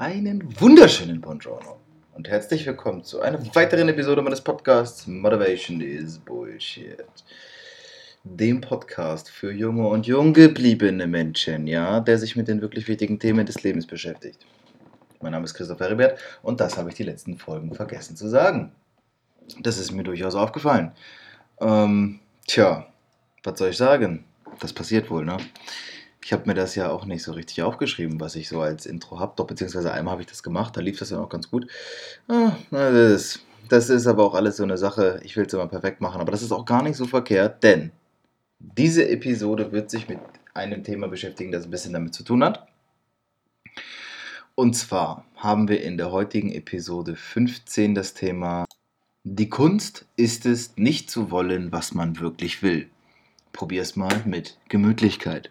Einen wunderschönen Buongiorno und herzlich willkommen zu einer weiteren Episode meines Podcasts Motivation is Bullshit. Dem Podcast für junge und jung gebliebene Menschen, ja, der sich mit den wirklich wichtigen Themen des Lebens beschäftigt. Mein Name ist Christoph Heribert und das habe ich die letzten Folgen vergessen zu sagen. Das ist mir durchaus aufgefallen. Ähm, tja, was soll ich sagen? Das passiert wohl, ne? Ich habe mir das ja auch nicht so richtig aufgeschrieben, was ich so als Intro habe. Doch, beziehungsweise einmal habe ich das gemacht, da lief das ja auch ganz gut. Ah, das, ist, das ist aber auch alles so eine Sache, ich will es immer perfekt machen. Aber das ist auch gar nicht so verkehrt, denn diese Episode wird sich mit einem Thema beschäftigen, das ein bisschen damit zu tun hat. Und zwar haben wir in der heutigen Episode 15 das Thema Die Kunst ist es, nicht zu wollen, was man wirklich will. Probier's mal mit Gemütlichkeit.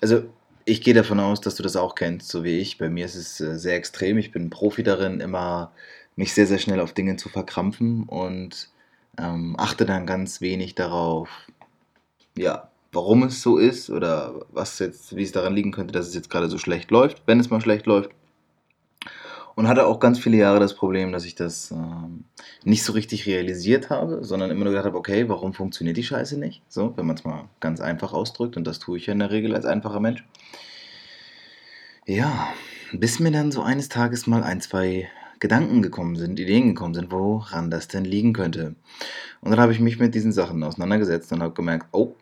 also ich gehe davon aus, dass du das auch kennst, so wie ich. Bei mir ist es äh, sehr extrem. Ich bin Profi darin, immer mich sehr, sehr schnell auf Dinge zu verkrampfen und ähm, achte dann ganz wenig darauf, ja, warum es so ist oder was jetzt, wie es daran liegen könnte, dass es jetzt gerade so schlecht läuft, wenn es mal schlecht läuft. Und hatte auch ganz viele Jahre das Problem, dass ich das ähm, nicht so richtig realisiert habe, sondern immer nur gedacht habe, okay, warum funktioniert die Scheiße nicht? So, wenn man es mal ganz einfach ausdrückt, und das tue ich ja in der Regel als einfacher Mensch. Ja, bis mir dann so eines Tages mal ein, zwei Gedanken gekommen sind, Ideen gekommen sind, woran das denn liegen könnte. Und dann habe ich mich mit diesen Sachen auseinandergesetzt und habe gemerkt, oh,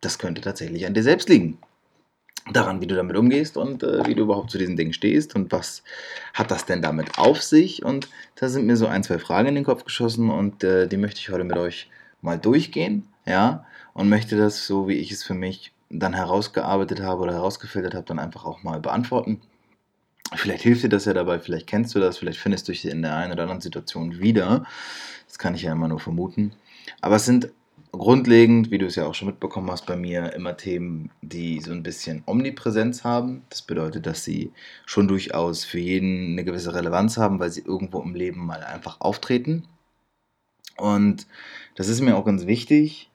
das könnte tatsächlich an dir selbst liegen daran, wie du damit umgehst und äh, wie du überhaupt zu diesen Dingen stehst und was hat das denn damit auf sich. Und da sind mir so ein, zwei Fragen in den Kopf geschossen und äh, die möchte ich heute mit euch mal durchgehen, ja, und möchte das so, wie ich es für mich dann herausgearbeitet habe oder herausgefiltert habe, dann einfach auch mal beantworten. Vielleicht hilft dir das ja dabei, vielleicht kennst du das, vielleicht findest du dich in der einen oder anderen Situation wieder. Das kann ich ja immer nur vermuten. Aber es sind grundlegend, wie du es ja auch schon mitbekommen hast, bei mir immer Themen, die so ein bisschen Omnipräsenz haben. Das bedeutet, dass sie schon durchaus für jeden eine gewisse Relevanz haben, weil sie irgendwo im Leben mal einfach auftreten. Und das ist mir auch ganz wichtig.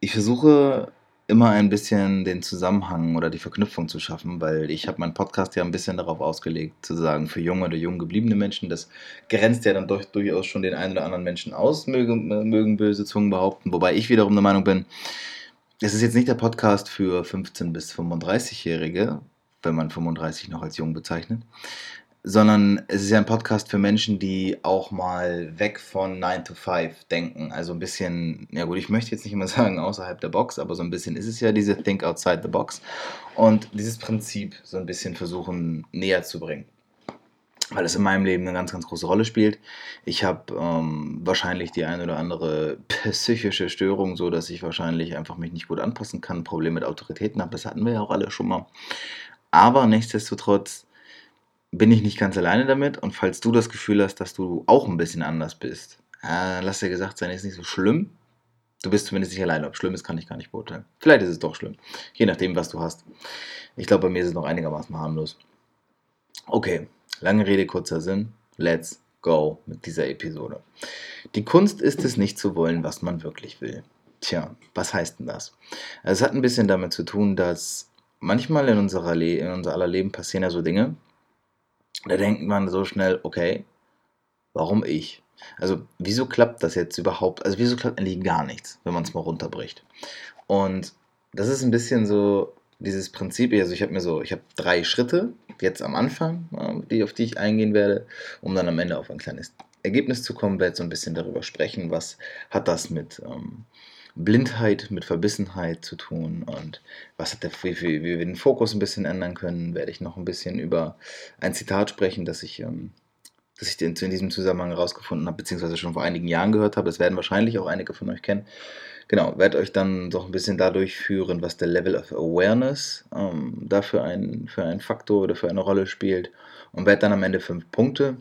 Ich versuche immer ein bisschen den Zusammenhang oder die Verknüpfung zu schaffen, weil ich habe meinen Podcast ja ein bisschen darauf ausgelegt, zu sagen, für junge oder jung gebliebene Menschen, das grenzt ja dann durch, durchaus schon den einen oder anderen Menschen aus, mögen, mögen böse Zungen behaupten, wobei ich wiederum der Meinung bin, es ist jetzt nicht der Podcast für 15- bis 35-Jährige, wenn man 35 noch als jung bezeichnet, sondern es ist ja ein Podcast für Menschen, die auch mal weg von 9 to 5 denken. Also ein bisschen, ja gut, ich möchte jetzt nicht immer sagen außerhalb der Box, aber so ein bisschen ist es ja diese Think Outside the Box und dieses Prinzip so ein bisschen versuchen näher zu bringen. Weil es in meinem Leben eine ganz, ganz große Rolle spielt. Ich habe ähm, wahrscheinlich die eine oder andere psychische Störung, so dass ich wahrscheinlich einfach mich nicht gut anpassen kann, Probleme mit Autoritäten habe. Das hatten wir ja auch alle schon mal. Aber nichtsdestotrotz bin ich nicht ganz alleine damit. Und falls du das Gefühl hast, dass du auch ein bisschen anders bist, äh, lass dir gesagt sein, ist nicht so schlimm. Du bist zumindest nicht alleine. Ob schlimm ist, kann ich gar nicht beurteilen. Vielleicht ist es doch schlimm. Je nachdem, was du hast. Ich glaube, bei mir ist es noch einigermaßen harmlos. Okay, lange Rede, kurzer Sinn. Let's go mit dieser Episode. Die Kunst ist es nicht zu wollen, was man wirklich will. Tja, was heißt denn das? Es hat ein bisschen damit zu tun, dass manchmal in, unserer Le in unser aller Leben passieren ja so Dinge, da denkt man so schnell, okay, warum ich? Also, wieso klappt das jetzt überhaupt? Also, wieso klappt eigentlich gar nichts, wenn man es mal runterbricht? Und das ist ein bisschen so dieses Prinzip, also ich habe mir so, ich habe drei Schritte jetzt am Anfang, die, auf die ich eingehen werde, um dann am Ende auf ein kleines Ergebnis zu kommen, werde so ein bisschen darüber sprechen, was hat das mit ähm, Blindheit mit Verbissenheit zu tun und was hat der, wie, wie, wir den Fokus ein bisschen ändern können, werde ich noch ein bisschen über ein Zitat sprechen, das ich, ähm, das ich in, in diesem Zusammenhang herausgefunden habe, beziehungsweise schon vor einigen Jahren gehört habe. Das werden wahrscheinlich auch einige von euch kennen. genau, werde euch dann doch ein bisschen dadurch führen, was der Level of Awareness ähm, dafür ein, für einen Faktor oder für eine Rolle spielt und werde dann am Ende fünf Punkte,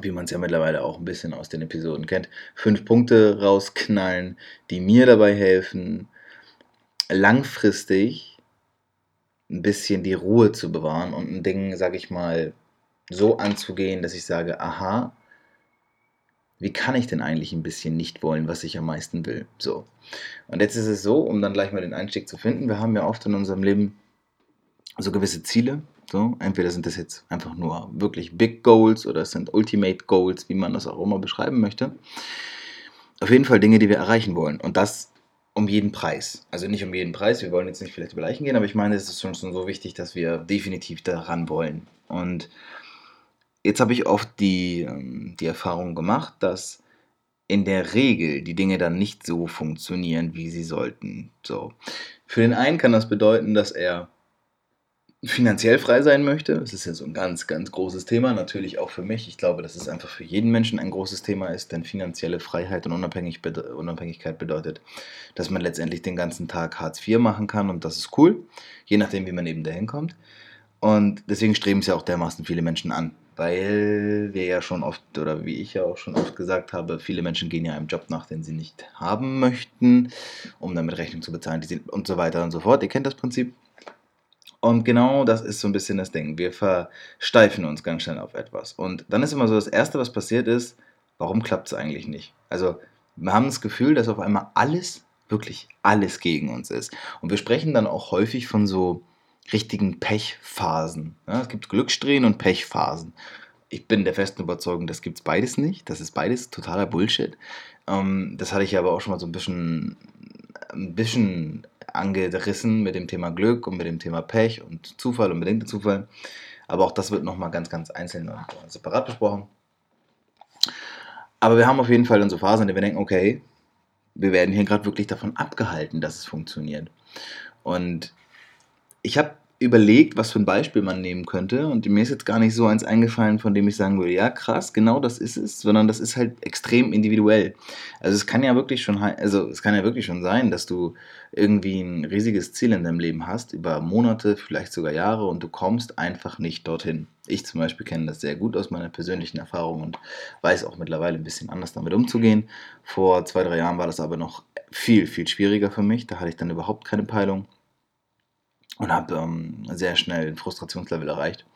wie man es ja mittlerweile auch ein bisschen aus den Episoden kennt, fünf Punkte rausknallen, die mir dabei helfen, langfristig ein bisschen die Ruhe zu bewahren und ein Ding, sag ich mal, so anzugehen, dass ich sage, aha, wie kann ich denn eigentlich ein bisschen nicht wollen, was ich am meisten will? So. Und jetzt ist es so, um dann gleich mal den Einstieg zu finden, wir haben ja oft in unserem Leben so gewisse Ziele. So, entweder sind das jetzt einfach nur wirklich Big Goals oder es sind Ultimate Goals, wie man das auch immer beschreiben möchte. Auf jeden Fall Dinge, die wir erreichen wollen. Und das um jeden Preis. Also nicht um jeden Preis, wir wollen jetzt nicht vielleicht über Leichen gehen, aber ich meine, es ist schon so wichtig, dass wir definitiv daran wollen. Und Jetzt habe ich oft die, ähm, die Erfahrung gemacht, dass in der Regel die Dinge dann nicht so funktionieren, wie sie sollten. So. Für den einen kann das bedeuten, dass er finanziell frei sein möchte. Das ist ja so ein ganz, ganz großes Thema, natürlich auch für mich. Ich glaube, dass es einfach für jeden Menschen ein großes Thema ist, denn finanzielle Freiheit und Unabhängigkeit bedeutet, dass man letztendlich den ganzen Tag Hartz IV machen kann und das ist cool, je nachdem, wie man eben dahin kommt. Und deswegen streben es ja auch dermaßen viele Menschen an weil wir ja schon oft, oder wie ich ja auch schon oft gesagt habe, viele Menschen gehen ja einem Job nach, den sie nicht haben möchten, um damit Rechnung zu bezahlen die sind, und so weiter und so fort. Ihr kennt das Prinzip. Und genau das ist so ein bisschen das Ding. Wir versteifen uns ganz schnell auf etwas. Und dann ist immer so, das Erste, was passiert ist, warum klappt es eigentlich nicht? Also wir haben das Gefühl, dass auf einmal alles, wirklich alles gegen uns ist. Und wir sprechen dann auch häufig von so richtigen Pechphasen. Ja, es gibt Glückssträhnen und Pechphasen. Ich bin der festen Überzeugung, das gibt es beides nicht. Das ist beides totaler Bullshit. Ähm, das hatte ich aber auch schon mal so ein bisschen, ein bisschen angerissen mit dem Thema Glück und mit dem Thema Pech und Zufall und bedingter Zufall. Aber auch das wird nochmal ganz, ganz einzeln und separat besprochen. Aber wir haben auf jeden Fall so Phasen, in denen wir denken, okay, wir werden hier gerade wirklich davon abgehalten, dass es funktioniert. Und ich habe überlegt, was für ein Beispiel man nehmen könnte und mir ist jetzt gar nicht so eins eingefallen, von dem ich sagen würde, ja krass, genau das ist es, sondern das ist halt extrem individuell. Also es kann ja wirklich schon, also es kann ja wirklich schon sein, dass du irgendwie ein riesiges Ziel in deinem Leben hast, über Monate, vielleicht sogar Jahre und du kommst einfach nicht dorthin. Ich zum Beispiel kenne das sehr gut aus meiner persönlichen Erfahrung und weiß auch mittlerweile ein bisschen anders damit umzugehen. Vor zwei, drei Jahren war das aber noch viel, viel schwieriger für mich. Da hatte ich dann überhaupt keine Peilung und habe ähm, sehr schnell ein Frustrationslevel erreicht.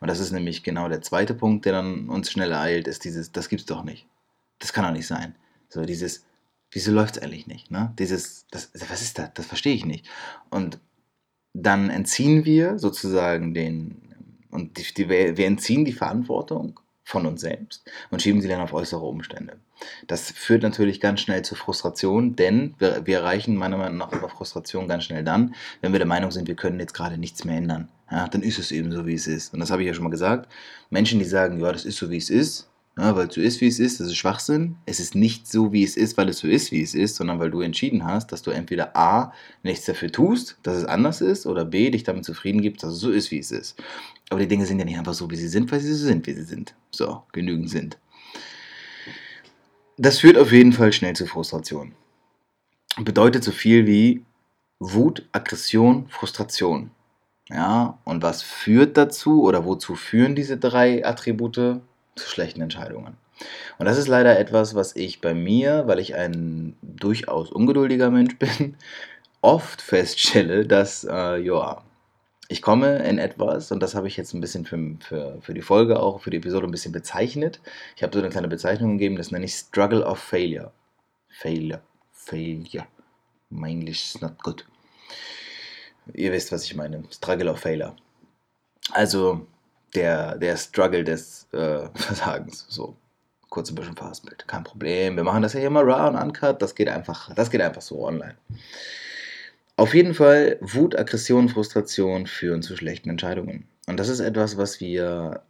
Und das ist nämlich genau der zweite Punkt, der dann uns schnell ereilt, ist dieses, das gibt's doch nicht. Das kann doch nicht sein. So dieses, wieso läuft es eigentlich nicht? Ne? Dieses, das, was ist das? Das verstehe ich nicht. Und dann entziehen wir sozusagen den, und die, die, wir entziehen die Verantwortung von uns selbst und schieben sie dann auf äußere Umstände. Das führt natürlich ganz schnell zu Frustration, denn wir, wir erreichen meiner Meinung nach über Frustration ganz schnell dann, wenn wir der Meinung sind, wir können jetzt gerade nichts mehr ändern. Ja, dann ist es eben so, wie es ist. Und das habe ich ja schon mal gesagt. Menschen, die sagen, ja, das ist so, wie es ist, ja, weil es so ist, wie es ist, das ist Schwachsinn. Es ist nicht so, wie es ist, weil es so ist, wie es ist, sondern weil du entschieden hast, dass du entweder A, nichts dafür tust, dass es anders ist, oder B, dich damit zufrieden gibst, dass es so ist, wie es ist. Aber die Dinge sind ja nicht einfach so, wie sie sind, weil sie so sind, wie sie sind. So, genügend sind. Das führt auf jeden Fall schnell zu Frustration. Bedeutet so viel wie Wut, Aggression, Frustration. Ja, und was führt dazu oder wozu führen diese drei Attribute? zu schlechten Entscheidungen. Und das ist leider etwas, was ich bei mir, weil ich ein durchaus ungeduldiger Mensch bin, oft feststelle, dass, äh, ja, ich komme in etwas, und das habe ich jetzt ein bisschen für, für, für die Folge auch, für die Episode ein bisschen bezeichnet. Ich habe so eine kleine Bezeichnung gegeben, das nenne ich Struggle of Failure. Failure. Failure. My English is not good. Ihr wisst, was ich meine. Struggle of Failure. Also, der, der Struggle des äh, Versagens. So, kurz ein bisschen Fastbild. Kein Problem. Wir machen das ja mal raw und uncut. Das geht einfach, das geht einfach so online. Auf jeden Fall, Wut, Aggression, Frustration führen zu schlechten Entscheidungen. Und das ist etwas, was wir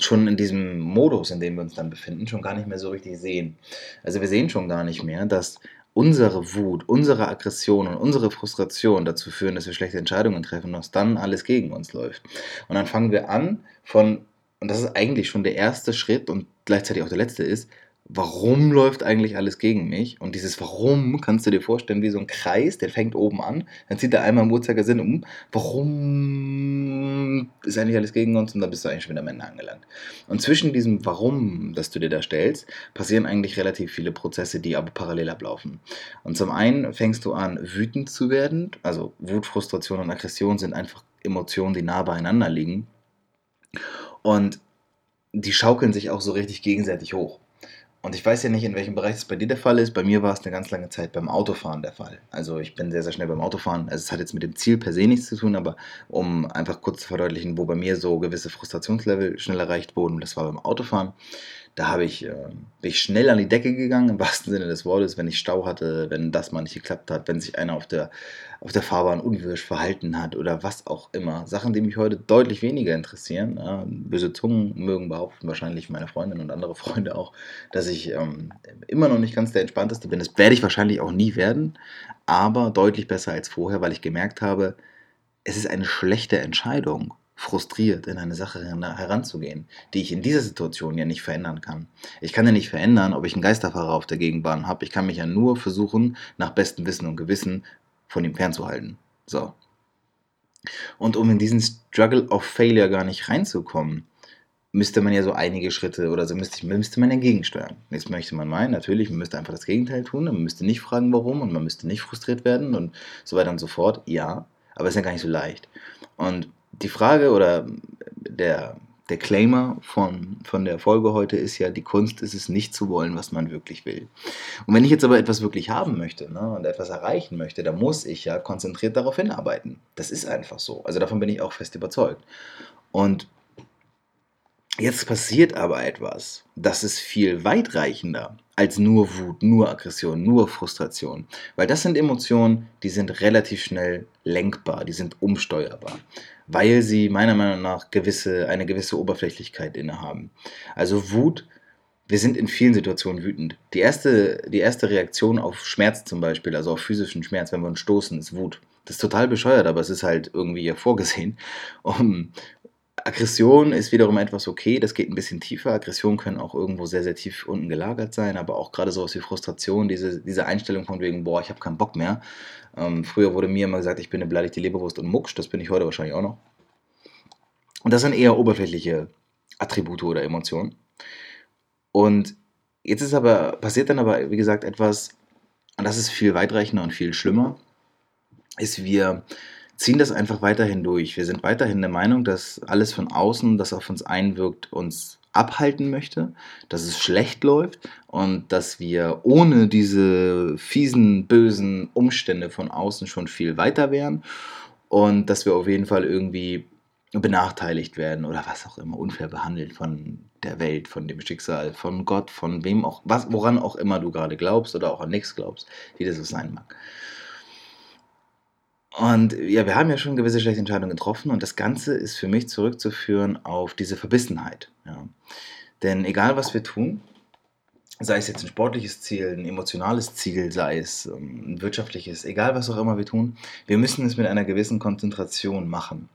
schon in diesem Modus, in dem wir uns dann befinden, schon gar nicht mehr so richtig sehen. Also wir sehen schon gar nicht mehr, dass unsere Wut, unsere Aggression und unsere Frustration dazu führen, dass wir schlechte Entscheidungen treffen und dass dann alles gegen uns läuft. Und dann fangen wir an von, und das ist eigentlich schon der erste Schritt und gleichzeitig auch der letzte ist, warum läuft eigentlich alles gegen mich? Und dieses Warum kannst du dir vorstellen wie so ein Kreis, der fängt oben an, dann zieht er einmal im Uhrzeigersinn um. Warum ist eigentlich alles gegen uns? Und dann bist du eigentlich schon wieder am Ende angelangt. Und zwischen diesem Warum, das du dir da stellst, passieren eigentlich relativ viele Prozesse, die aber parallel ablaufen. Und zum einen fängst du an, wütend zu werden. Also Wut, Frustration und Aggression sind einfach Emotionen, die nah beieinander liegen. Und die schaukeln sich auch so richtig gegenseitig hoch. Und ich weiß ja nicht, in welchem Bereich es bei dir der Fall ist. Bei mir war es eine ganz lange Zeit beim Autofahren der Fall. Also ich bin sehr, sehr schnell beim Autofahren. Also es hat jetzt mit dem Ziel per se nichts zu tun, aber um einfach kurz zu verdeutlichen, wo bei mir so gewisse Frustrationslevel schnell erreicht wurden, das war beim Autofahren da habe ich, äh, bin ich schnell an die Decke gegangen, im wahrsten Sinne des Wortes, wenn ich Stau hatte, wenn das mal nicht geklappt hat, wenn sich einer auf der, auf der Fahrbahn unwirsch verhalten hat oder was auch immer. Sachen, die mich heute deutlich weniger interessieren. Ja, böse Zungen mögen behaupten, wahrscheinlich meine Freundin und andere Freunde auch, dass ich ähm, immer noch nicht ganz der Entspannteste bin. Das werde ich wahrscheinlich auch nie werden, aber deutlich besser als vorher, weil ich gemerkt habe, es ist eine schlechte Entscheidung frustriert in eine Sache heranzugehen, die ich in dieser Situation ja nicht verändern kann. Ich kann ja nicht verändern, ob ich einen Geisterfahrer auf der Gegenbahn habe. Ich kann mich ja nur versuchen, nach bestem Wissen und Gewissen von ihm fernzuhalten. So. Und um in diesen Struggle of Failure gar nicht reinzukommen, müsste man ja so einige Schritte oder so müsste, müsste man entgegensteuern. Jetzt möchte man meinen, natürlich, man müsste einfach das Gegenteil tun, man müsste nicht fragen, warum und man müsste nicht frustriert werden und so weiter und so fort. Ja, aber es ist ja gar nicht so leicht. Und die Frage oder der, der Claimer von, von der Folge heute ist ja, die Kunst ist es nicht zu wollen, was man wirklich will. Und wenn ich jetzt aber etwas wirklich haben möchte ne, und etwas erreichen möchte, dann muss ich ja konzentriert darauf hinarbeiten. Das ist einfach so. Also davon bin ich auch fest überzeugt. Und jetzt passiert aber etwas, das ist viel weitreichender als nur Wut, nur Aggression, nur Frustration. Weil das sind Emotionen, die sind relativ schnell lenkbar, die sind umsteuerbar weil sie meiner Meinung nach gewisse, eine gewisse Oberflächlichkeit innehaben. Also Wut, wir sind in vielen Situationen wütend. Die erste, die erste Reaktion auf Schmerz zum Beispiel, also auf physischen Schmerz, wenn wir uns stoßen, ist Wut. Das ist total bescheuert, aber es ist halt irgendwie ja vorgesehen. Um, Aggression ist wiederum etwas okay, das geht ein bisschen tiefer. Aggressionen können auch irgendwo sehr, sehr tief unten gelagert sein, aber auch gerade sowas wie Frustration, diese, diese Einstellung von wegen, boah, ich habe keinen Bock mehr. Ähm, früher wurde mir immer gesagt, ich bin eine beleidigte Leberwurst und Mucksch, das bin ich heute wahrscheinlich auch noch. Und das sind eher oberflächliche Attribute oder Emotionen. Und jetzt ist aber, passiert dann aber, wie gesagt, etwas, und das ist viel weitreichender und viel schlimmer, ist, wir ziehen das einfach weiterhin durch. Wir sind weiterhin der Meinung, dass alles von außen, das auf uns einwirkt, uns abhalten möchte, dass es schlecht läuft und dass wir ohne diese fiesen, bösen Umstände von außen schon viel weiter wären und dass wir auf jeden Fall irgendwie benachteiligt werden oder was auch immer, unfair behandelt von der Welt, von dem Schicksal, von Gott, von wem auch, was, woran auch immer du gerade glaubst oder auch an nichts glaubst, wie das so sein mag. Und ja, wir haben ja schon gewisse schlechte Entscheidungen getroffen und das Ganze ist für mich zurückzuführen auf diese Verbissenheit. Ja. Denn egal was wir tun, sei es jetzt ein sportliches Ziel, ein emotionales Ziel, sei es ähm, ein wirtschaftliches, egal was auch immer wir tun, wir müssen es mit einer gewissen Konzentration machen.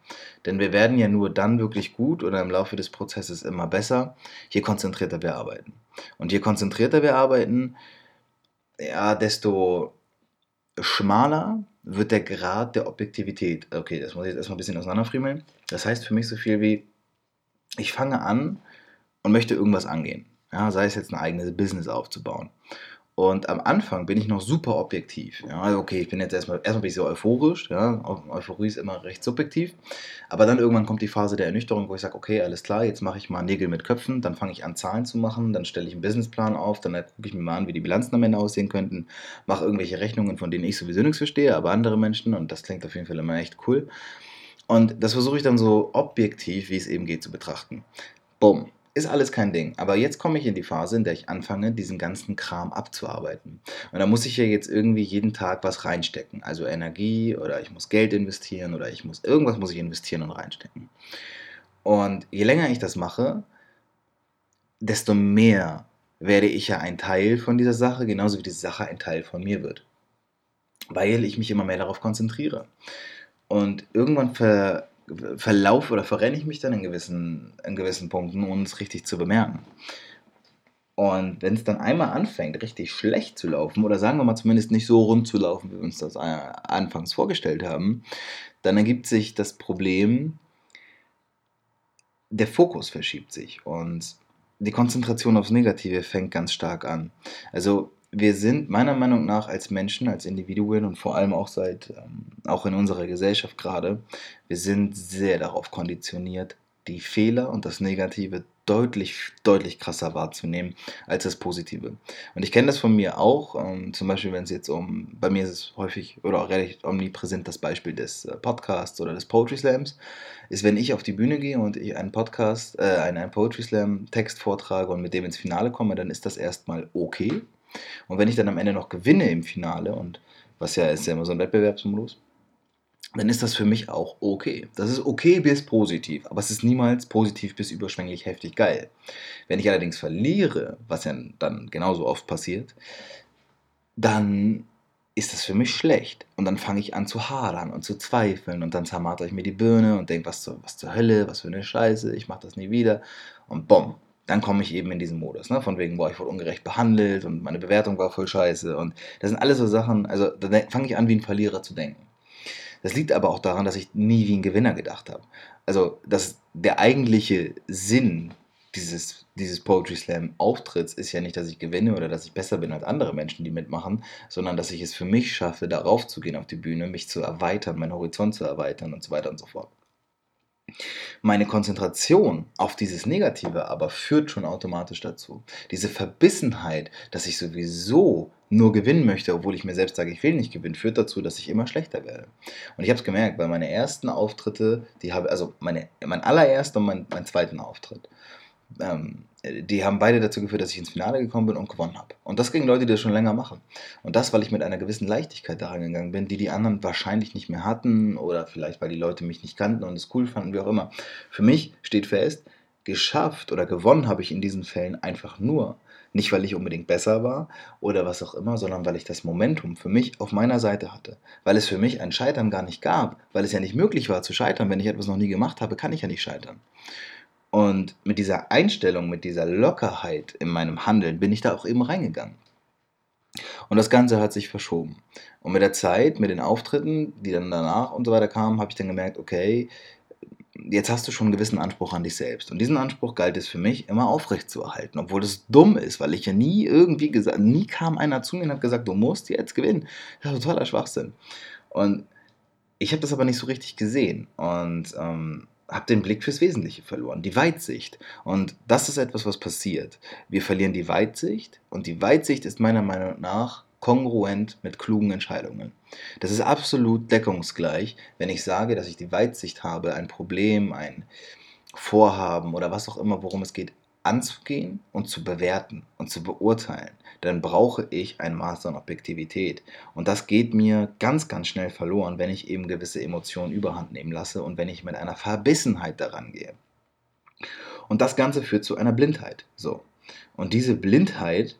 Denn wir werden ja nur dann wirklich gut oder im Laufe des Prozesses immer besser, je konzentrierter wir arbeiten. Und je konzentrierter wir arbeiten, ja, desto schmaler wird der Grad der Objektivität. Okay, das muss ich jetzt erstmal ein bisschen auseinanderfriemeln. Das heißt für mich so viel wie, ich fange an und möchte irgendwas angehen. Ja, sei es jetzt ein eigenes Business aufzubauen. Und am Anfang bin ich noch super objektiv. Ja, also okay, ich bin jetzt erstmal, erstmal bin ich so euphorisch. Ja, Euphorie ist immer recht subjektiv. Aber dann irgendwann kommt die Phase der Ernüchterung, wo ich sage, okay, alles klar, jetzt mache ich mal Nägel mit Köpfen. Dann fange ich an, Zahlen zu machen. Dann stelle ich einen Businessplan auf. Dann gucke ich mir mal an, wie die Bilanzen am Ende aussehen könnten. Mache irgendwelche Rechnungen, von denen ich sowieso nichts verstehe, aber andere Menschen. Und das klingt auf jeden Fall immer echt cool. Und das versuche ich dann so objektiv, wie es eben geht, zu betrachten. Bumm ist alles kein Ding. Aber jetzt komme ich in die Phase, in der ich anfange, diesen ganzen Kram abzuarbeiten. Und da muss ich ja jetzt irgendwie jeden Tag was reinstecken. Also Energie oder ich muss Geld investieren oder ich muss irgendwas muss ich investieren und reinstecken. Und je länger ich das mache, desto mehr werde ich ja ein Teil von dieser Sache, genauso wie die Sache ein Teil von mir wird. Weil ich mich immer mehr darauf konzentriere. Und irgendwann ver verlaufe oder verrenne ich mich dann in gewissen, in gewissen Punkten, ohne es richtig zu bemerken. Und wenn es dann einmal anfängt, richtig schlecht zu laufen, oder sagen wir mal zumindest nicht so rund zu laufen, wie wir uns das äh, anfangs vorgestellt haben, dann ergibt sich das Problem, der Fokus verschiebt sich und die Konzentration aufs Negative fängt ganz stark an. Also wir sind meiner Meinung nach als Menschen, als Individuen und vor allem auch seit, ähm, auch in unserer Gesellschaft gerade, wir sind sehr darauf konditioniert, die Fehler und das Negative deutlich, deutlich krasser wahrzunehmen als das Positive. Und ich kenne das von mir auch, ähm, zum Beispiel, wenn es jetzt um, bei mir ist es häufig oder auch relativ omnipräsent das Beispiel des äh, Podcasts oder des Poetry Slams, ist, wenn ich auf die Bühne gehe und ich einen Podcast, äh, einen, einen Poetry Slam Text vortrage und mit dem ins Finale komme, dann ist das erstmal okay. Und wenn ich dann am Ende noch gewinne im Finale, und was ja ist ja immer so ein Wettbewerbsmodus, dann ist das für mich auch okay. Das ist okay bis positiv, aber es ist niemals positiv bis überschwänglich heftig geil. Wenn ich allerdings verliere, was ja dann genauso oft passiert, dann ist das für mich schlecht. Und dann fange ich an zu hadern und zu zweifeln und dann zermarter ich mir die Birne und denke, was, was zur Hölle, was für eine Scheiße, ich mache das nie wieder. Und bumm, dann komme ich eben in diesen Modus, ne? von wegen, boah, ich wurde ungerecht behandelt und meine Bewertung war voll scheiße. Und das sind alles so Sachen, also da fange ich an, wie ein Verlierer zu denken. Das liegt aber auch daran, dass ich nie wie ein Gewinner gedacht habe. Also, dass der eigentliche Sinn dieses, dieses Poetry Slam Auftritts ist ja nicht, dass ich gewinne oder dass ich besser bin als andere Menschen, die mitmachen, sondern dass ich es für mich schaffe, darauf zu gehen auf die Bühne, mich zu erweitern, meinen Horizont zu erweitern und so weiter und so fort. Meine Konzentration auf dieses Negative aber führt schon automatisch dazu. Diese Verbissenheit, dass ich sowieso nur gewinnen möchte, obwohl ich mir selbst sage, ich will nicht gewinnen, führt dazu, dass ich immer schlechter werde. Und ich habe es gemerkt, weil meine ersten Auftritte, die habe, also meine, mein allererster und mein, mein zweiten Auftritt, ähm, die haben beide dazu geführt, dass ich ins Finale gekommen bin und gewonnen habe. Und das gegen Leute, die das schon länger machen. Und das, weil ich mit einer gewissen Leichtigkeit daran gegangen bin, die die anderen wahrscheinlich nicht mehr hatten oder vielleicht, weil die Leute mich nicht kannten und es cool fanden, wie auch immer. Für mich steht fest, geschafft oder gewonnen habe ich in diesen Fällen einfach nur, nicht, weil ich unbedingt besser war oder was auch immer, sondern weil ich das Momentum für mich auf meiner Seite hatte. Weil es für mich ein Scheitern gar nicht gab, weil es ja nicht möglich war zu scheitern. Wenn ich etwas noch nie gemacht habe, kann ich ja nicht scheitern. Und mit dieser Einstellung, mit dieser Lockerheit in meinem Handeln bin ich da auch eben reingegangen. Und das Ganze hat sich verschoben. Und mit der Zeit, mit den Auftritten, die dann danach und so weiter kamen, habe ich dann gemerkt, okay, jetzt hast du schon einen gewissen Anspruch an dich selbst. Und diesen Anspruch galt es für mich immer aufrecht zu erhalten, obwohl das dumm ist, weil ich ja nie irgendwie gesagt, nie kam einer zu mir und hat gesagt, du musst jetzt gewinnen. Das ist totaler Schwachsinn. Und ich habe das aber nicht so richtig gesehen und ähm, habe den Blick fürs Wesentliche verloren, die Weitsicht. Und das ist etwas, was passiert. Wir verlieren die Weitsicht und die Weitsicht ist meiner Meinung nach kongruent mit klugen Entscheidungen. Das ist absolut deckungsgleich, wenn ich sage, dass ich die Weitsicht habe, ein Problem, ein Vorhaben oder was auch immer, worum es geht, anzugehen und zu bewerten und zu beurteilen, dann brauche ich ein Maß an Objektivität. Und das geht mir ganz, ganz schnell verloren, wenn ich eben gewisse Emotionen überhand nehmen lasse und wenn ich mit einer Verbissenheit daran gehe. Und das Ganze führt zu einer Blindheit. So. Und diese Blindheit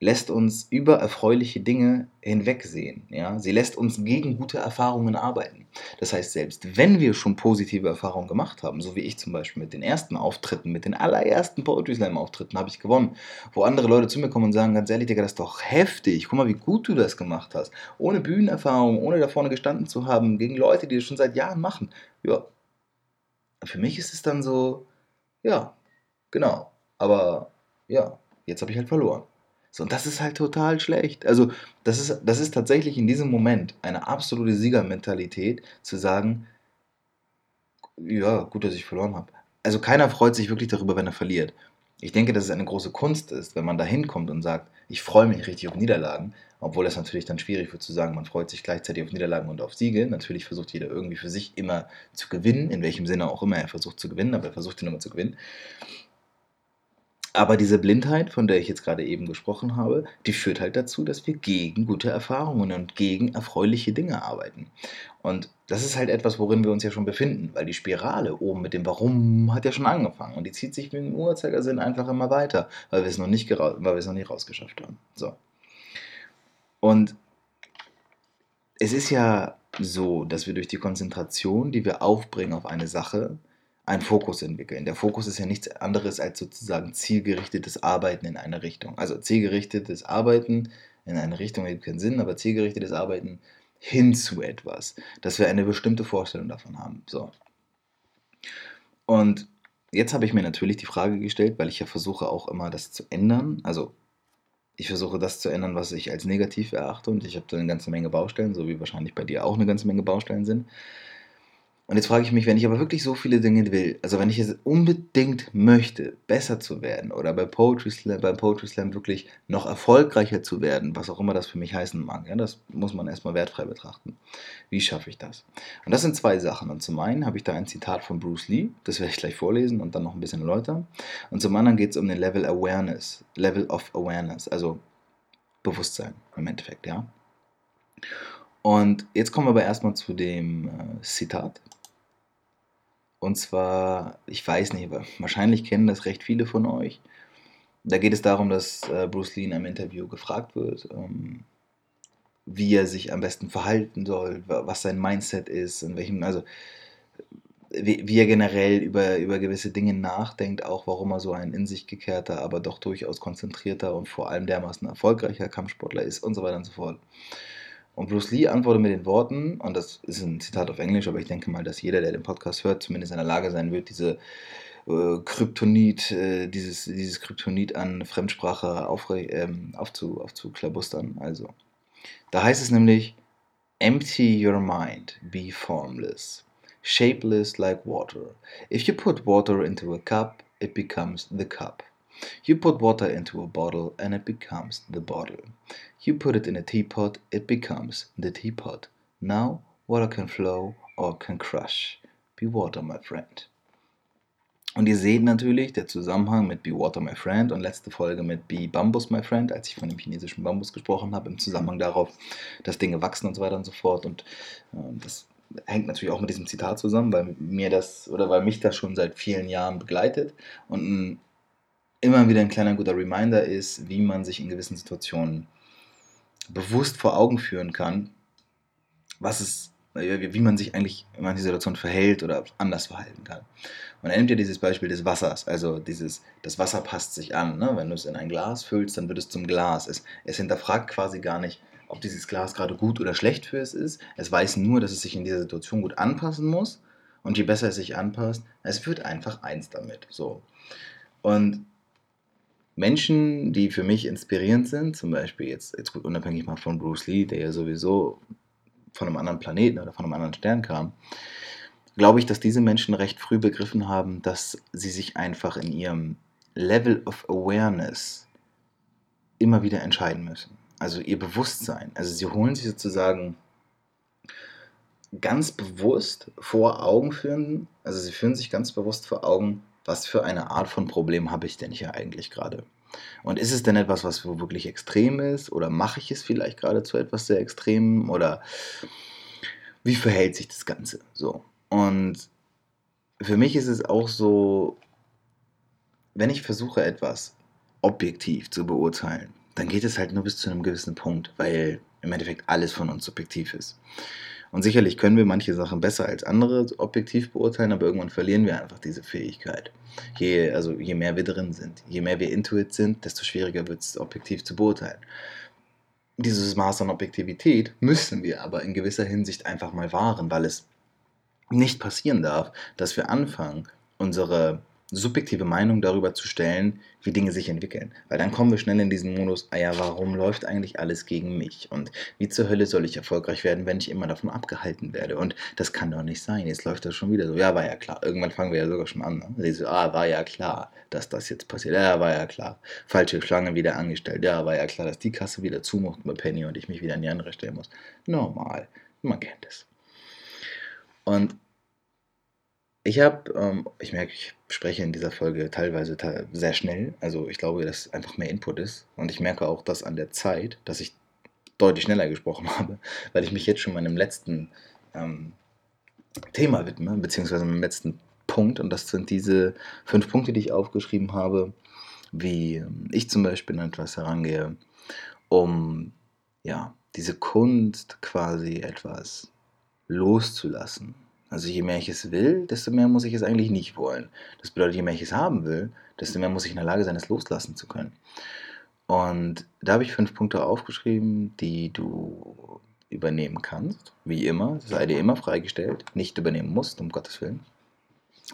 lässt uns über erfreuliche Dinge hinwegsehen. Ja? Sie lässt uns gegen gute Erfahrungen arbeiten. Das heißt, selbst wenn wir schon positive Erfahrungen gemacht haben, so wie ich zum Beispiel mit den ersten Auftritten, mit den allerersten Poetry Slam Auftritten habe ich gewonnen, wo andere Leute zu mir kommen und sagen, ganz ehrlich, Digga, das ist doch heftig, guck mal, wie gut du das gemacht hast. Ohne Bühnenerfahrung, ohne da vorne gestanden zu haben, gegen Leute, die das schon seit Jahren machen. Ja, für mich ist es dann so, ja, genau, aber ja, jetzt habe ich halt verloren. So, und das ist halt total schlecht. Also, das ist, das ist tatsächlich in diesem Moment eine absolute Siegermentalität, zu sagen, ja, gut, dass ich verloren habe. Also keiner freut sich wirklich darüber, wenn er verliert. Ich denke, dass es eine große Kunst ist, wenn man da hinkommt und sagt, ich freue mich richtig auf Niederlagen, obwohl es natürlich dann schwierig wird zu sagen, man freut sich gleichzeitig auf Niederlagen und auf Siege. Natürlich versucht jeder irgendwie für sich immer zu gewinnen, in welchem Sinne auch immer er versucht zu gewinnen, aber er versucht ihn immer zu gewinnen. Aber diese Blindheit, von der ich jetzt gerade eben gesprochen habe, die führt halt dazu, dass wir gegen gute Erfahrungen und gegen erfreuliche Dinge arbeiten. Und das ist halt etwas, worin wir uns ja schon befinden, weil die Spirale oben mit dem Warum hat ja schon angefangen und die zieht sich mit dem Uhrzeigersinn einfach immer weiter, weil wir es noch nicht, weil wir es noch nicht rausgeschafft haben. So. Und es ist ja so, dass wir durch die Konzentration, die wir aufbringen auf eine Sache, einen Fokus entwickeln. Der Fokus ist ja nichts anderes als sozusagen zielgerichtetes Arbeiten in eine Richtung. Also zielgerichtetes Arbeiten in eine Richtung ergibt keinen Sinn, aber zielgerichtetes Arbeiten hin zu etwas, dass wir eine bestimmte Vorstellung davon haben. So. Und jetzt habe ich mir natürlich die Frage gestellt, weil ich ja versuche auch immer das zu ändern. Also ich versuche das zu ändern, was ich als negativ erachte und ich habe da eine ganze Menge Baustellen, so wie wahrscheinlich bei dir auch eine ganze Menge Baustellen sind. Und jetzt frage ich mich, wenn ich aber wirklich so viele Dinge will, also wenn ich es unbedingt möchte, besser zu werden oder bei Poetry Slam, beim Poetry Slam wirklich noch erfolgreicher zu werden, was auch immer das für mich heißen mag, ja, das muss man erstmal wertfrei betrachten. Wie schaffe ich das? Und das sind zwei Sachen. Und zum einen habe ich da ein Zitat von Bruce Lee, das werde ich gleich vorlesen und dann noch ein bisschen erläutern. Und zum anderen geht es um den Level Awareness, Level of Awareness, also Bewusstsein im Endeffekt, ja. Und jetzt kommen wir aber erstmal zu dem äh, Zitat. Und zwar, ich weiß nicht, wahrscheinlich kennen das recht viele von euch. Da geht es darum, dass äh, Bruce Lee in einem Interview gefragt wird, ähm, wie er sich am besten verhalten soll, was sein Mindset ist, in welchem, also wie, wie, er generell über, über gewisse Dinge nachdenkt, auch warum er so ein in sich gekehrter, aber doch durchaus konzentrierter und vor allem dermaßen erfolgreicher Kampfsportler ist und so weiter und so fort. Und Bruce Lee antwortet mit den Worten, und das ist ein Zitat auf Englisch, aber ich denke mal, dass jeder, der den Podcast hört, zumindest in der Lage sein wird, diese äh, Kryptonit, äh, dieses, dieses Kryptonit an Fremdsprache ähm, aufzu, aufzuklabustern. Also, da heißt es nämlich, Empty your mind, be formless, shapeless like water. If you put water into a cup, it becomes the cup. You put water into a bottle and it becomes the bottle. You put it in a teapot, it becomes the teapot. Now water can flow or can crush. Be water, my friend. Und ihr seht natürlich der Zusammenhang mit Be Water My Friend und letzte Folge mit Be Bambus My Friend, als ich von dem chinesischen Bambus gesprochen habe, im Zusammenhang darauf, dass Dinge wachsen und so weiter und so fort. Und äh, das hängt natürlich auch mit diesem Zitat zusammen, weil mir das oder weil mich das schon seit vielen Jahren begleitet und ein immer wieder ein kleiner guter Reminder ist, wie man sich in gewissen Situationen bewusst vor Augen führen kann, was es, wie man sich eigentlich in manchen Situationen verhält oder anders verhalten kann. Und er nimmt ja dieses Beispiel des Wassers, also dieses, das Wasser passt sich an. Ne? Wenn du es in ein Glas füllst, dann wird es zum Glas. Es, es hinterfragt quasi gar nicht, ob dieses Glas gerade gut oder schlecht für es ist. Es weiß nur, dass es sich in dieser Situation gut anpassen muss. Und je besser es sich anpasst, es wird einfach eins damit. So. Und Menschen, die für mich inspirierend sind, zum Beispiel jetzt, jetzt gut unabhängig mal von Bruce Lee, der ja sowieso von einem anderen Planeten oder von einem anderen Stern kam, glaube ich, dass diese Menschen recht früh begriffen haben, dass sie sich einfach in ihrem Level of Awareness immer wieder entscheiden müssen. Also ihr Bewusstsein. Also sie holen sich sozusagen ganz bewusst vor Augen führen, also sie führen sich ganz bewusst vor Augen, was für eine Art von Problem habe ich denn hier eigentlich gerade? Und ist es denn etwas, was wirklich extrem ist? Oder mache ich es vielleicht gerade zu etwas sehr Extremem? Oder wie verhält sich das Ganze? So. Und für mich ist es auch so, wenn ich versuche, etwas objektiv zu beurteilen, dann geht es halt nur bis zu einem gewissen Punkt, weil im Endeffekt alles von uns subjektiv ist. Und sicherlich können wir manche Sachen besser als andere objektiv beurteilen, aber irgendwann verlieren wir einfach diese Fähigkeit. Je, also je mehr wir drin sind, je mehr wir Intuit sind, desto schwieriger wird es objektiv zu beurteilen. Dieses Maß an Objektivität müssen wir aber in gewisser Hinsicht einfach mal wahren, weil es nicht passieren darf, dass wir anfangen, unsere subjektive Meinung darüber zu stellen, wie Dinge sich entwickeln. Weil dann kommen wir schnell in diesen Modus, ah ja, warum läuft eigentlich alles gegen mich? Und wie zur Hölle soll ich erfolgreich werden, wenn ich immer davon abgehalten werde? Und das kann doch nicht sein. Jetzt läuft das schon wieder so. Ja, war ja klar. Irgendwann fangen wir ja sogar schon an. Ne? So, ah, war ja klar, dass das jetzt passiert. Ja, war ja klar. Falsche Schlange wieder angestellt. Ja, war ja klar, dass die Kasse wieder zumacht bei Penny und ich mich wieder an die andere stellen muss. Normal. Man kennt es. Und ich habe, ähm, ich merke, ich spreche in dieser Folge teilweise te sehr schnell. Also ich glaube, dass einfach mehr Input ist. Und ich merke auch das an der Zeit, dass ich deutlich schneller gesprochen habe, weil ich mich jetzt schon meinem letzten ähm, Thema widme, beziehungsweise meinem letzten Punkt. Und das sind diese fünf Punkte, die ich aufgeschrieben habe, wie ähm, ich zum Beispiel an etwas herangehe, um ja, diese Kunst quasi etwas loszulassen Also je mehr ich es will, desto mehr muss ich es eigentlich nicht wollen. Das bedeutet, je mehr ich es haben will, desto mehr muss ich in der Lage sein, es loslassen zu können. Und da habe ich fünf Punkte aufgeschrieben, die du übernehmen kannst. Wie immer, sei dir immer freigestellt, nicht übernehmen musst, um Gottes Willen.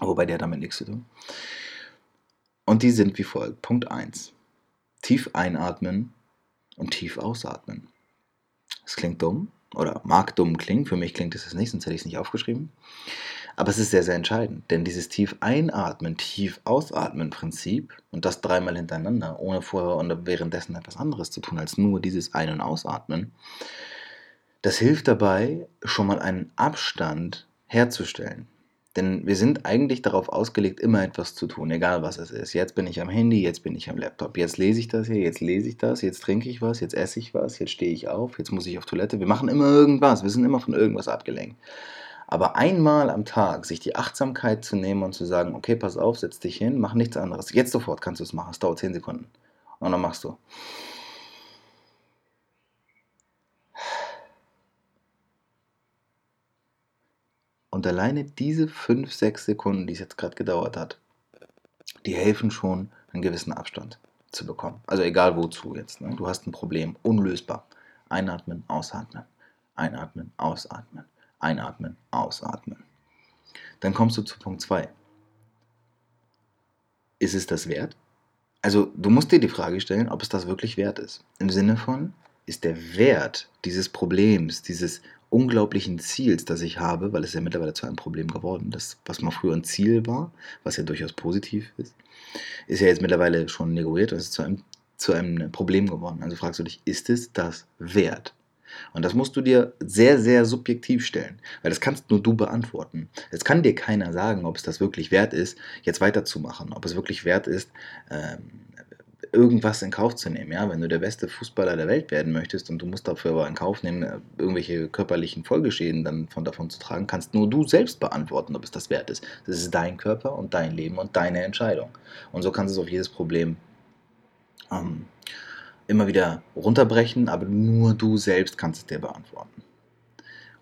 Wobei der damit nichts zu tun. Und die sind wie folgt. Punkt 1. Tief einatmen und tief ausatmen. Das klingt dumm oder mag dumm klingen. Für mich klingt es das nicht, sonst hätte ich es nicht aufgeschrieben. Aber es ist sehr, sehr entscheidend, denn dieses tief einatmen, tief ausatmen Prinzip und das dreimal hintereinander, ohne vorher und währenddessen etwas anderes zu tun als nur dieses Ein- und Ausatmen, das hilft dabei, schon mal einen Abstand herzustellen. Denn wir sind eigentlich darauf ausgelegt, immer etwas zu tun, egal was es ist. Jetzt bin ich am Handy, jetzt bin ich am Laptop, jetzt lese ich das hier, jetzt lese ich das, jetzt trinke ich was, jetzt esse ich was, jetzt stehe ich auf, jetzt muss ich auf Toilette. Wir machen immer irgendwas, wir sind immer von irgendwas abgelenkt. Aber einmal am Tag sich die Achtsamkeit zu nehmen und zu sagen, okay, pass auf, setz dich hin, mach nichts anderes. Jetzt sofort kannst du es machen, es dauert 10 Sekunden. Und dann machst du. Und alleine diese 5, 6 Sekunden, die es jetzt gerade gedauert hat, die helfen schon, einen gewissen Abstand zu bekommen. Also egal wozu jetzt. Ne? Du hast ein Problem, unlösbar. Einatmen, ausatmen. Einatmen, ausatmen. Einatmen, ausatmen. Dann kommst du zu Punkt 2. Ist es das wert? Also du musst dir die Frage stellen, ob es das wirklich wert ist. Im Sinne von, ist der Wert dieses Problems, dieses unglaublichen Ziels, das ich habe, weil es ja mittlerweile zu einem Problem geworden ist, was mal früher ein Ziel war, was ja durchaus positiv ist, ist ja jetzt mittlerweile schon negiert und ist zu einem, zu einem Problem geworden. Also fragst du dich, ist es das wert? Und das musst du dir sehr, sehr subjektiv stellen, weil das kannst nur du beantworten. Es kann dir keiner sagen, ob es das wirklich wert ist, jetzt weiterzumachen, ob es wirklich wert ist, ähm, irgendwas in Kauf zu nehmen. Ja? Wenn du der beste Fußballer der Welt werden möchtest und du musst dafür aber in Kauf nehmen, äh, irgendwelche körperlichen Folgeschäden dann von davon zu tragen, kannst nur du selbst beantworten, ob es das wert ist. Das ist dein Körper und dein Leben und deine Entscheidung. Und so kannst du es auf jedes Problem ähm, immer wieder runterbrechen, aber nur du selbst kannst es dir beantworten.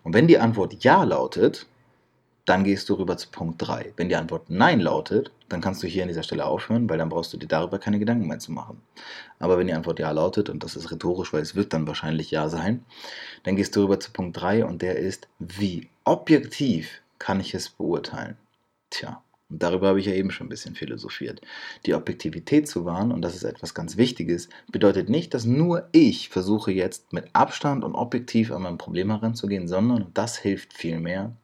Und wenn die Antwort Ja lautet, dann gehst du rüber zu Punkt 3. Wenn die Antwort Nein lautet, dann kannst du hier an dieser Stelle aufhören, weil dann brauchst du dir darüber keine Gedanken mehr zu machen. Aber wenn die Antwort Ja lautet, und das ist rhetorisch, weil es wird dann wahrscheinlich Ja sein, dann gehst du rüber zu Punkt 3 und der ist, wie objektiv kann ich es beurteilen? Tja, und darüber habe ich ja eben schon ein bisschen philosophiert. Die Objektivität zu wahren, und das ist etwas ganz Wichtiges, bedeutet nicht, dass nur ich versuche jetzt mit Abstand und objektiv an mein Problem heranzugehen, sondern, das hilft viel mehr,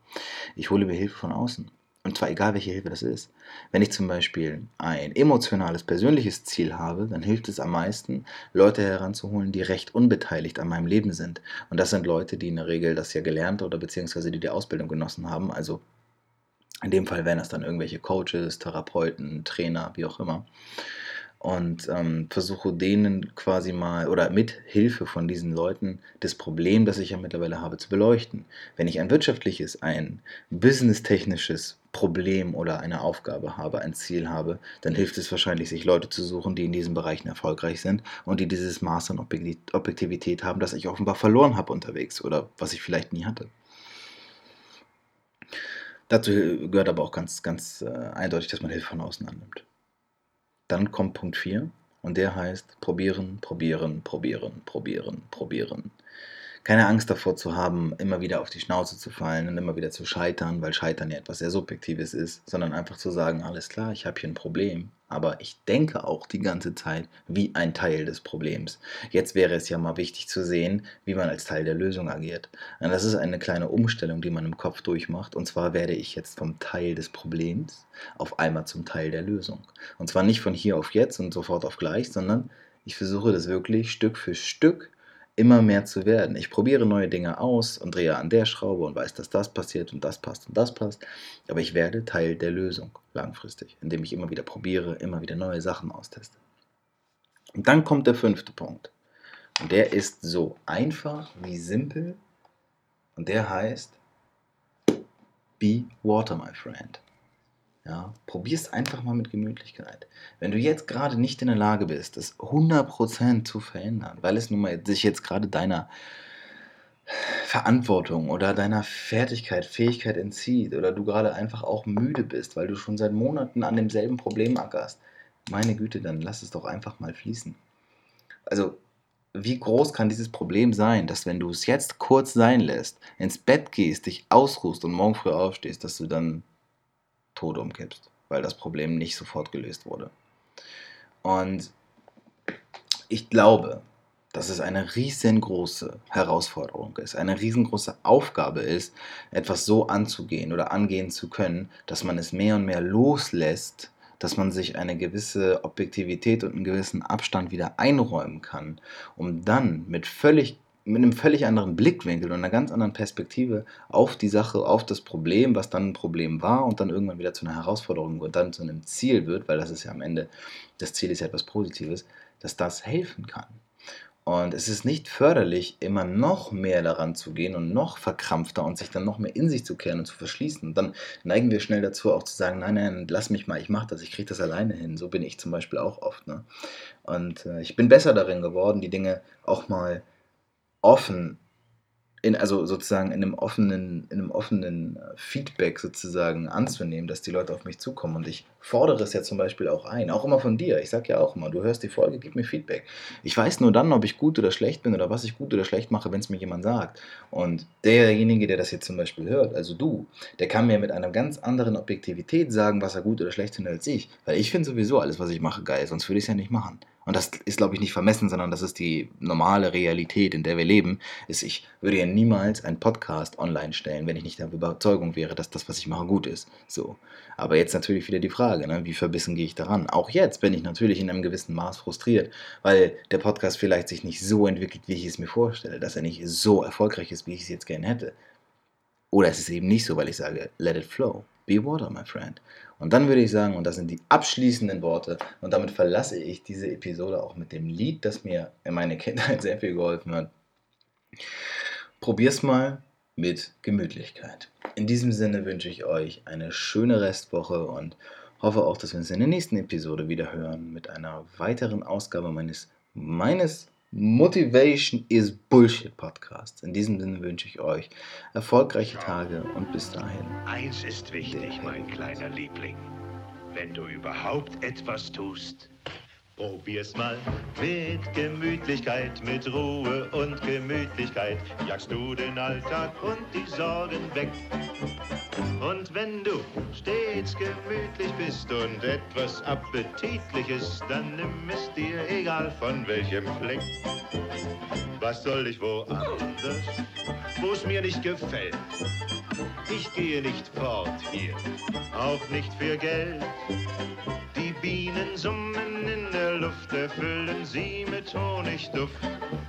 ich hole mir Hilfe von außen. Und zwar egal, welche Hilfe das ist. Wenn ich zum Beispiel ein emotionales, persönliches Ziel habe, dann hilft es am meisten, Leute heranzuholen, die recht unbeteiligt an meinem Leben sind. Und das sind Leute, die in der Regel das ja gelernt oder beziehungsweise die die Ausbildung genossen haben. Also in dem Fall wären das dann irgendwelche Coaches, Therapeuten, Trainer, wie auch immer und ähm, versuche denen quasi mal oder mit Hilfe von diesen Leuten das Problem, das ich ja mittlerweile habe, zu beleuchten. Wenn ich ein wirtschaftliches, ein businesstechnisches Problem oder eine Aufgabe habe, ein Ziel habe, dann hilft es wahrscheinlich, sich Leute zu suchen, die in diesen Bereichen erfolgreich sind und die dieses Maß an Objektivität haben, das ich offenbar verloren habe unterwegs oder was ich vielleicht nie hatte. Dazu gehört aber auch ganz, ganz äh, eindeutig, dass man Hilfe von außen annimmt. Dann kommt Punkt 4 und der heißt probieren, probieren, probieren, probieren, probieren. Keine Angst davor zu haben, immer wieder auf die Schnauze zu fallen und immer wieder zu scheitern, weil Scheitern ja etwas sehr Subjektives ist, sondern einfach zu sagen, alles klar, ich habe hier ein Problem, aber ich denke auch die ganze Zeit wie ein Teil des Problems. Jetzt wäre es ja mal wichtig zu sehen, wie man als Teil der Lösung agiert. Und das ist eine kleine Umstellung, die man im Kopf durchmacht. Und zwar werde ich jetzt vom Teil des Problems auf einmal zum Teil der Lösung. Und zwar nicht von hier auf jetzt und sofort auf gleich, sondern ich versuche das wirklich Stück für Stück immer mehr zu werden. Ich probiere neue Dinge aus und drehe an der Schraube und weiß, dass das passiert und das passt und das passt. Aber ich werde Teil der Lösung langfristig, indem ich immer wieder probiere, immer wieder neue Sachen austeste. Und dann kommt der fünfte Punkt. Und der ist so einfach wie simpel. Und der heißt Be Water, my friend. Ja, probier's einfach mal mit Gemütlichkeit. Wenn du jetzt gerade nicht in der Lage bist, das 100% zu verändern, weil es nun mal sich jetzt gerade deiner Verantwortung oder deiner Fertigkeit, Fähigkeit entzieht oder du gerade einfach auch müde bist, weil du schon seit Monaten an demselben Problem ackerst, meine Güte, dann lass es doch einfach mal fließen. Also, wie groß kann dieses Problem sein, dass wenn du es jetzt kurz sein lässt, ins Bett gehst, dich ausruhst und morgen früh aufstehst, dass du dann tot umkippst, weil das Problem nicht sofort gelöst wurde. Und ich glaube, dass es eine riesengroße Herausforderung ist, eine riesengroße Aufgabe ist, etwas so anzugehen oder angehen zu können, dass man es mehr und mehr loslässt, dass man sich eine gewisse Objektivität und einen gewissen Abstand wieder einräumen kann, um dann mit völlig mit einem völlig anderen Blickwinkel und einer ganz anderen Perspektive auf die Sache, auf das Problem, was dann ein Problem war und dann irgendwann wieder zu einer Herausforderung und dann zu einem Ziel wird, weil das ist ja am Ende, das Ziel ist ja etwas Positives, dass das helfen kann. Und es ist nicht förderlich, immer noch mehr daran zu gehen und noch verkrampfter und sich dann noch mehr in sich zu kehren und zu verschließen. Und dann neigen wir schnell dazu, auch zu sagen, nein, nein, lass mich mal, ich mache das, ich kriege das alleine hin. So bin ich zum Beispiel auch oft. Ne? Und äh, ich bin besser darin geworden, die Dinge auch mal offen in, also sozusagen in einem offenen, in einem offenen äh, Feedback sozusagen anzunehmen, dass die Leute auf mich zukommen. Und ich fordere es ja zum Beispiel auch ein, auch immer von dir. Ich sage ja auch immer, du hörst die Folge, gib mir Feedback. Ich weiß nur dann, ob ich gut oder schlecht bin oder was ich gut oder schlecht mache, wenn es mir jemand sagt. Und derjenige, der das jetzt zum Beispiel hört, also du, der kann mir mit einer ganz anderen Objektivität sagen, was er gut oder schlecht findet als ich. Weil ich finde sowieso alles, was ich mache, geil, sonst würde ich es ja nicht machen und das ist, glaube ich, nicht vermessen, sondern das ist die normale Realität, in der wir leben, ist, ich würde ja niemals einen Podcast online stellen, wenn ich nicht der Überzeugung wäre, dass das, was ich mache, gut ist. So. Aber jetzt natürlich wieder die Frage, ne? wie verbissen gehe ich daran? Auch jetzt bin ich natürlich in einem gewissen Maß frustriert, weil der Podcast vielleicht sich nicht so entwickelt, wie ich es mir vorstelle, dass er nicht so erfolgreich ist, wie ich es jetzt gerne hätte. Oder es ist eben nicht so, weil ich sage, let it flow. Be water, my friend. Und dann würde ich sagen, und das sind die abschließenden Worte, und damit verlasse ich diese Episode auch mit dem Lied, das mir in meiner Kindheit sehr viel geholfen hat. Probier's mal mit Gemütlichkeit. In diesem Sinne wünsche ich euch eine schöne Restwoche und hoffe auch, dass wir uns in der nächsten Episode wieder hören mit einer weiteren Ausgabe meines, meines Motivation is Bullshit Podcast. In diesem Sinne wünsche ich euch erfolgreiche Tage und bis dahin. Eins ist wichtig, mein kleiner Liebling. Wenn du überhaupt etwas tust, Probier's mal mit Gemütlichkeit, mit Ruhe und Gemütlichkeit. Jagst du den Alltag und die Sorgen weg. Und wenn du stets gemütlich bist und etwas Appetitliches, dann nimm es dir, egal von welchem Fleck. Was soll ich woanders, wo's mir nicht gefällt? Ich gehe nicht fort hier, auch nicht für Geld. Die Bienen summen Luft, erfüllen sie mit Honigduft.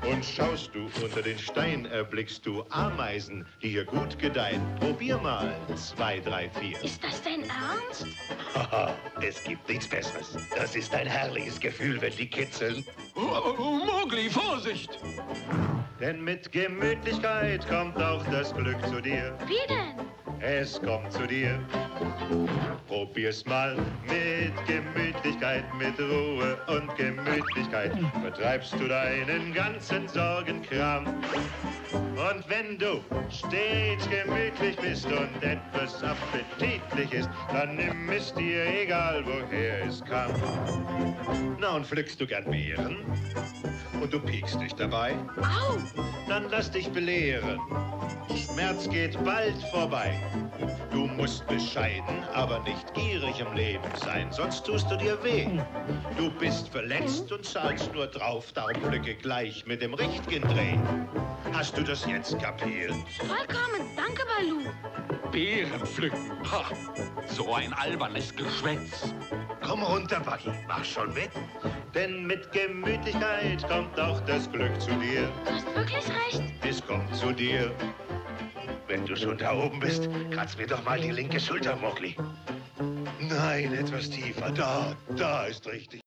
Und schaust du unter den Stein, erblickst du Ameisen, die hier gut gedeihen. Probier mal, zwei, drei, vier. Ist das dein Ernst? Haha, es gibt nichts Besseres. Das ist ein herrliches Gefühl, wenn die kitzeln. Oh, oh, Mowgli, Vorsicht! Denn mit Gemütlichkeit kommt auch das Glück zu dir. Wie denn? Es kommt zu dir. Probier's mal mit Gemütlichkeit, mit Ruhe und Gemütlichkeit. Vertreibst du deinen ganzen Sorgenkram. Und wenn du stets gemütlich bist und etwas appetitlich ist, dann nimm es dir egal, woher es kam. Na, und pflückst du gern Beeren? Und du piekst dich dabei? Au! Dann lass dich belehren. Schmerz geht bald vorbei. Du musst bescheiden, aber nicht gierig im Leben sein, sonst tust du dir weh. Du bist verletzt und zahlst nur drauf, darum pflücke gleich mit dem richtigen Dreh. Hast du das jetzt kapiert? Vollkommen, danke, Balu. Beeren pflücken. Ha, so ein albernes Geschwätz. Komm runter, Buggy, mach schon mit. Denn mit Gemütlichkeit kommt auch das Glück zu dir. Du hast wirklich recht. Es kommt zu dir. Wenn du schon da oben bist, kratz mir doch mal die linke Schulter, Mowgli. Nein, etwas tiefer. Da, da ist richtig.